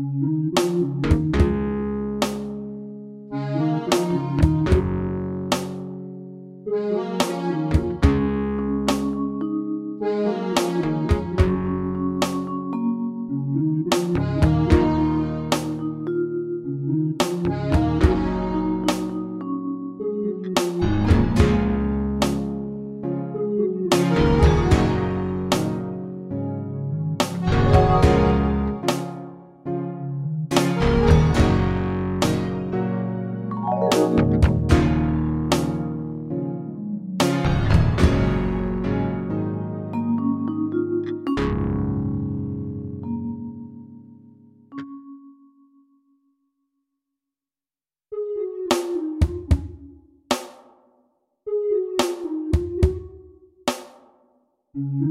Música Mm-hmm.